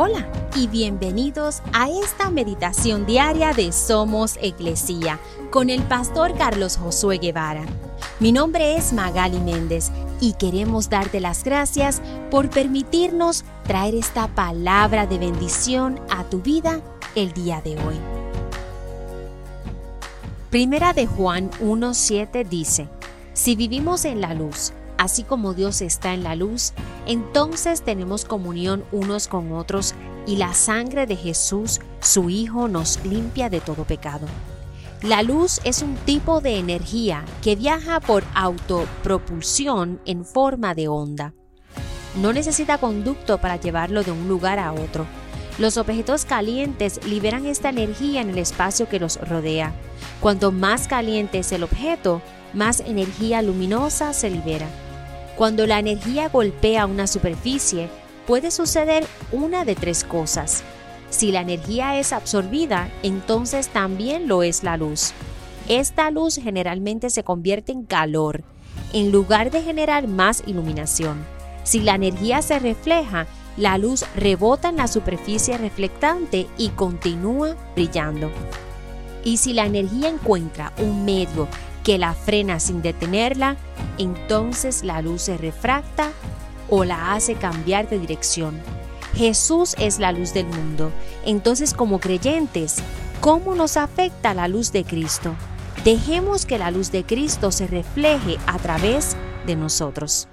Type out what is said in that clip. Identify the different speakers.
Speaker 1: Hola y bienvenidos a esta meditación diaria de Somos Iglesia con el pastor Carlos Josué Guevara. Mi nombre es Magali Méndez y queremos darte las gracias por permitirnos traer esta palabra de bendición a tu vida el día de hoy. Primera de Juan 1.7 dice, Si vivimos en la luz, así como Dios está en la luz, entonces tenemos comunión unos con otros y la sangre de Jesús, su Hijo, nos limpia de todo pecado. La luz es un tipo de energía que viaja por autopropulsión en forma de onda. No necesita conducto para llevarlo de un lugar a otro. Los objetos calientes liberan esta energía en el espacio que los rodea. Cuanto más caliente es el objeto, más energía luminosa se libera. Cuando la energía golpea una superficie, puede suceder una de tres cosas. Si la energía es absorbida, entonces también lo es la luz. Esta luz generalmente se convierte en calor, en lugar de generar más iluminación. Si la energía se refleja, la luz rebota en la superficie reflectante y continúa brillando. Y si la energía encuentra un medio que la frena sin detenerla, entonces la luz se refracta o la hace cambiar de dirección. Jesús es la luz del mundo. Entonces como creyentes, ¿cómo nos afecta la luz de Cristo? Dejemos que la luz de Cristo se refleje a través de nosotros.